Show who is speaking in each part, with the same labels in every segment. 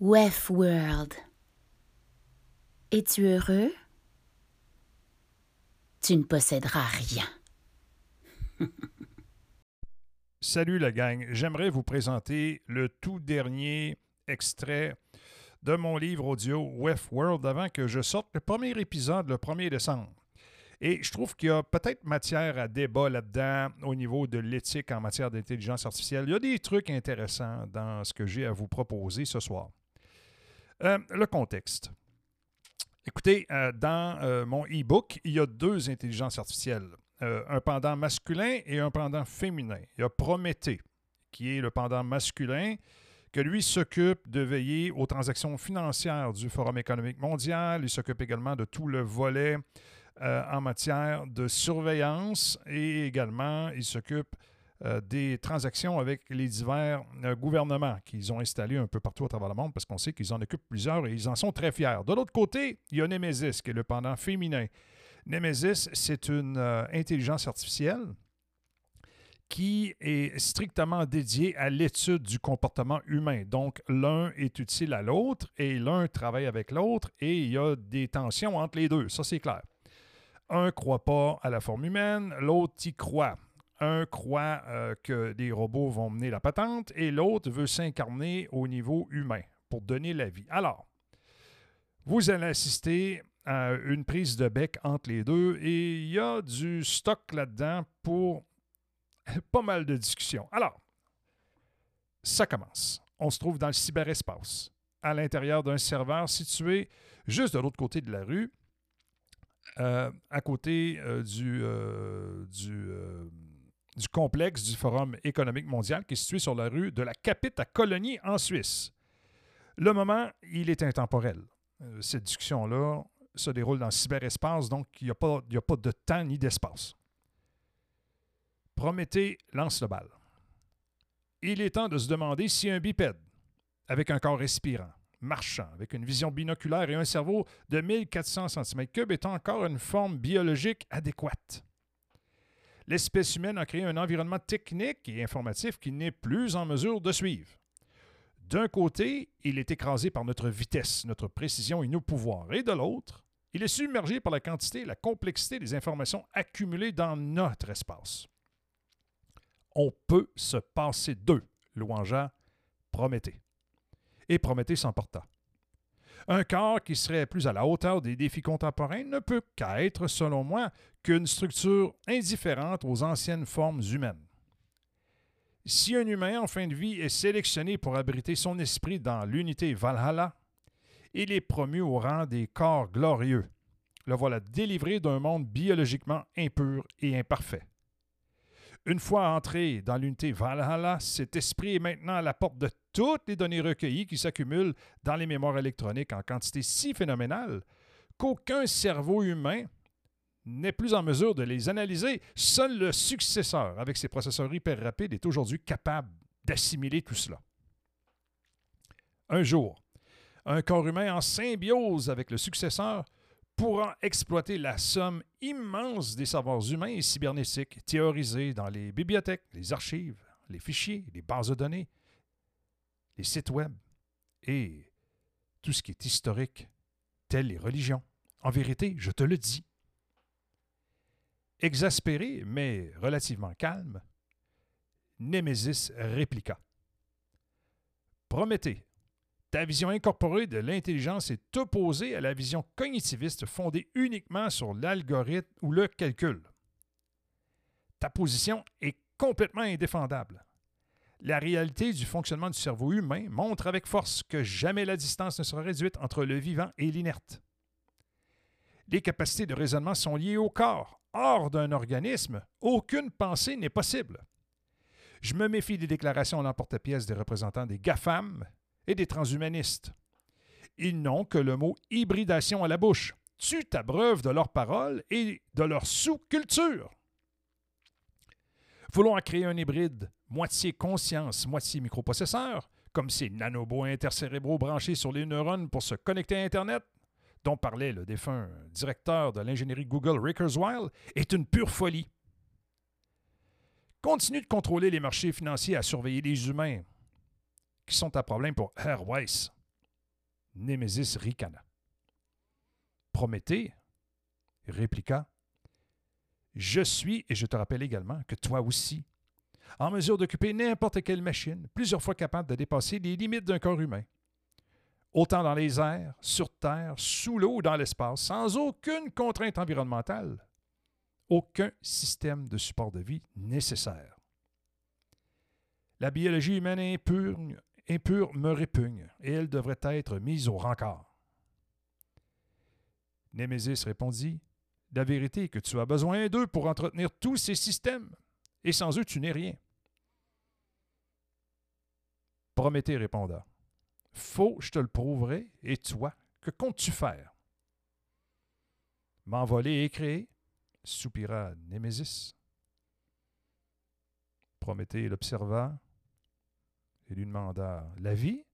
Speaker 1: Wef World. Es-tu heureux? Tu ne posséderas rien.
Speaker 2: Salut la gang, j'aimerais vous présenter le tout dernier extrait de mon livre audio Wef World avant que je sorte le premier épisode le 1er décembre. Et je trouve qu'il y a peut-être matière à débat là-dedans au niveau de l'éthique en matière d'intelligence artificielle. Il y a des trucs intéressants dans ce que j'ai à vous proposer ce soir. Euh, le contexte. Écoutez, euh, dans euh, mon e-book, il y a deux intelligences artificielles, un pendant masculin et un pendant féminin. Il y a Prométhée, qui est le pendant masculin, que lui s'occupe de veiller aux transactions financières du Forum économique mondial. Il s'occupe également de tout le volet en matière de surveillance et également il s'occupe euh, des transactions avec les divers euh, gouvernements qu'ils ont installés un peu partout à travers le monde parce qu'on sait qu'ils en occupent plusieurs et ils en sont très fiers. De l'autre côté, il y a Nemesis qui est le pendant féminin. Nemesis, c'est une euh, intelligence artificielle qui est strictement dédiée à l'étude du comportement humain. Donc, l'un est utile à l'autre et l'un travaille avec l'autre et il y a des tensions entre les deux. Ça, c'est clair. Un ne croit pas à la forme humaine, l'autre y croit. Un croit euh, que des robots vont mener la patente et l'autre veut s'incarner au niveau humain pour donner la vie. Alors, vous allez assister à une prise de bec entre les deux et il y a du stock là-dedans pour pas mal de discussions. Alors, ça commence. On se trouve dans le cyberespace, à l'intérieur d'un serveur situé juste de l'autre côté de la rue, euh, à côté euh, du, du du complexe du Forum économique mondial qui est situé sur la rue de la Capite à Colonie en Suisse. Le moment, il est intemporel. Euh, cette discussion-là se déroule dans le cyberespace, donc il n'y a, pas, de temps ni d'espace. Prométhée lance le bal. Il est temps de se demander si un bipède, avec un corps respirant, marchant, avec une vision binoculaire et un cerveau de 1400 cm3 est encore une forme biologique adéquate l'espèce humaine a créé un environnement technique et informatif qui n'est plus en mesure de suivre. D'un côté, il est écrasé par notre vitesse, notre précision et nos pouvoirs, et de l'autre, il est submergé par la quantité et la complexité des informations accumulées dans notre espace. On peut se passer d'eux, louangea Prométhée. Et Prométhée s'emporta. Un corps qui serait plus à la hauteur des défis contemporains ne peut qu'être, selon moi, qu'une structure indifférente aux anciennes formes humaines. Si un humain en fin de vie est sélectionné pour abriter son esprit dans l'unité Valhalla, il est promu au rang des corps glorieux. Le voilà délivré d'un monde biologiquement impur et imparfait. Une fois entré dans l'unité Valhalla, cet esprit est maintenant à la porte de toutes les données recueillies qui s'accumulent dans les mémoires électroniques en quantité si phénoménale qu'aucun cerveau humain n'est plus en mesure de les analyser. Seul le successeur, avec ses processeurs hyper rapides, est aujourd'hui capable d'assimiler tout cela. Un jour, un corps humain en symbiose avec le successeur pourra exploiter la somme immense des savoirs humains et cybernétiques théorisés dans les bibliothèques, les archives, les fichiers, les bases de données, les sites web et tout ce qui est historique, telles les religions. En vérité, je te le dis. Exaspéré, mais relativement calme, Némésis répliqua. Prométhée, ta vision incorporée de l'intelligence est opposée à la vision cognitiviste fondée uniquement sur l'algorithme ou le calcul. Ta position est complètement indéfendable. La réalité du fonctionnement du cerveau humain montre avec force que jamais la distance ne sera réduite entre le vivant et l'inerte. Les capacités de raisonnement sont liées au corps. Hors d'un organisme, aucune pensée n'est possible. Je me méfie des déclarations en l'emporte-pièce des représentants des GAFAM et des transhumanistes. Ils n'ont que le mot hybridation à la bouche. Tu t'abreuves de leurs paroles et de leur sous-culture. Voulons créer un hybride, moitié conscience, moitié microprocesseur, comme ces nanobots intercérébraux branchés sur les neurones pour se connecter à Internet, dont parlait le défunt directeur de l'ingénierie Google Rick est une pure folie. Continue de contrôler les marchés financiers à surveiller les humains, qui sont un problème pour Herr Weiss. Némésis ricana. Prométhée répliqua Je suis, et je te rappelle également que toi aussi, en mesure d'occuper n'importe quelle machine, plusieurs fois capable de dépasser les limites d'un corps humain, autant dans les airs, sur Terre, sous l'eau ou dans l'espace, sans aucune contrainte environnementale, aucun système de support de vie nécessaire. La biologie humaine impure, impure me répugne, et elle devrait être mise au rencard. Némésis répondit La vérité est que tu as besoin d'eux pour entretenir tous ces systèmes, et sans eux tu n'es rien. Prométhée répondra Faux, je te le prouverai, et toi, que comptes-tu faire M'envoler et créer soupira Némésis. Prométhée l'observa et lui demanda La vie?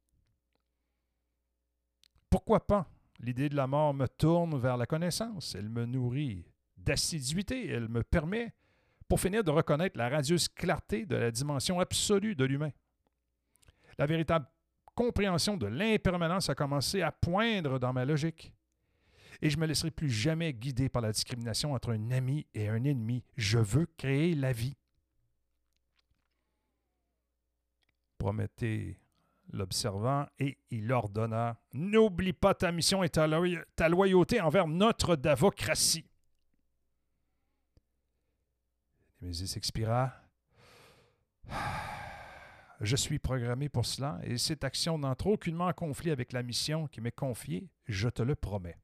Speaker 2: Pourquoi pas? L'idée de la mort me tourne vers la connaissance. Elle me nourrit d'assiduité. Elle me permet, pour finir, de reconnaître la radieuse clarté de la dimension absolue de l'humain. La véritable compréhension de l'impermanence a commencé à poindre dans ma logique. Et je ne me laisserai plus jamais guider par la discrimination entre un ami et un ennemi. Je veux créer la vie. Prométhée l'observant et il ordonna N'oublie pas ta mission et ta, loyauté envers notre davocratie. Némésis expira. Je suis programmé pour cela et cette action n'entre aucunement en conflit avec la mission qui m'est confiée, je te le promets.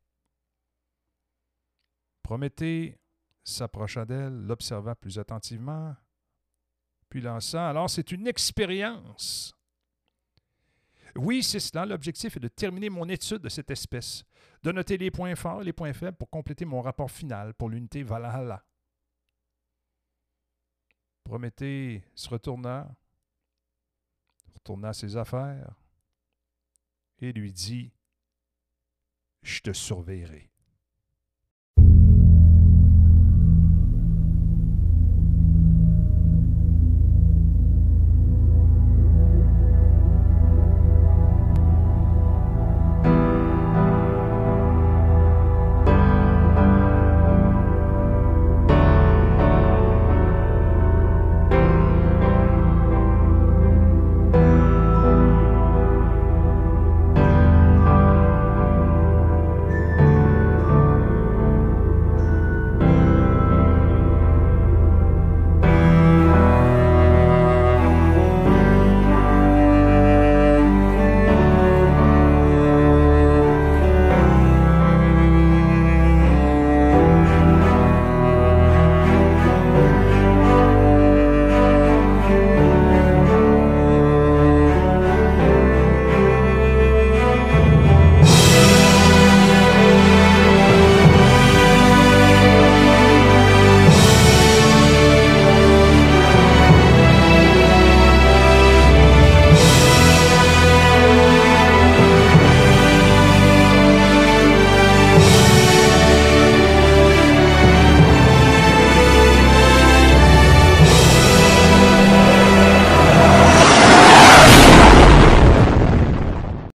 Speaker 2: Prométhée s'approcha d'elle, l'observa plus attentivement, puis lança Alors c'est une expérience. Oui, c'est cela. L'objectif est de terminer mon étude de cette espèce, de noter les points forts et les points faibles pour compléter mon rapport final pour l'unité Valhalla. Prométhée se retourna, retourna ses affaires et lui dit Je te surveillerai.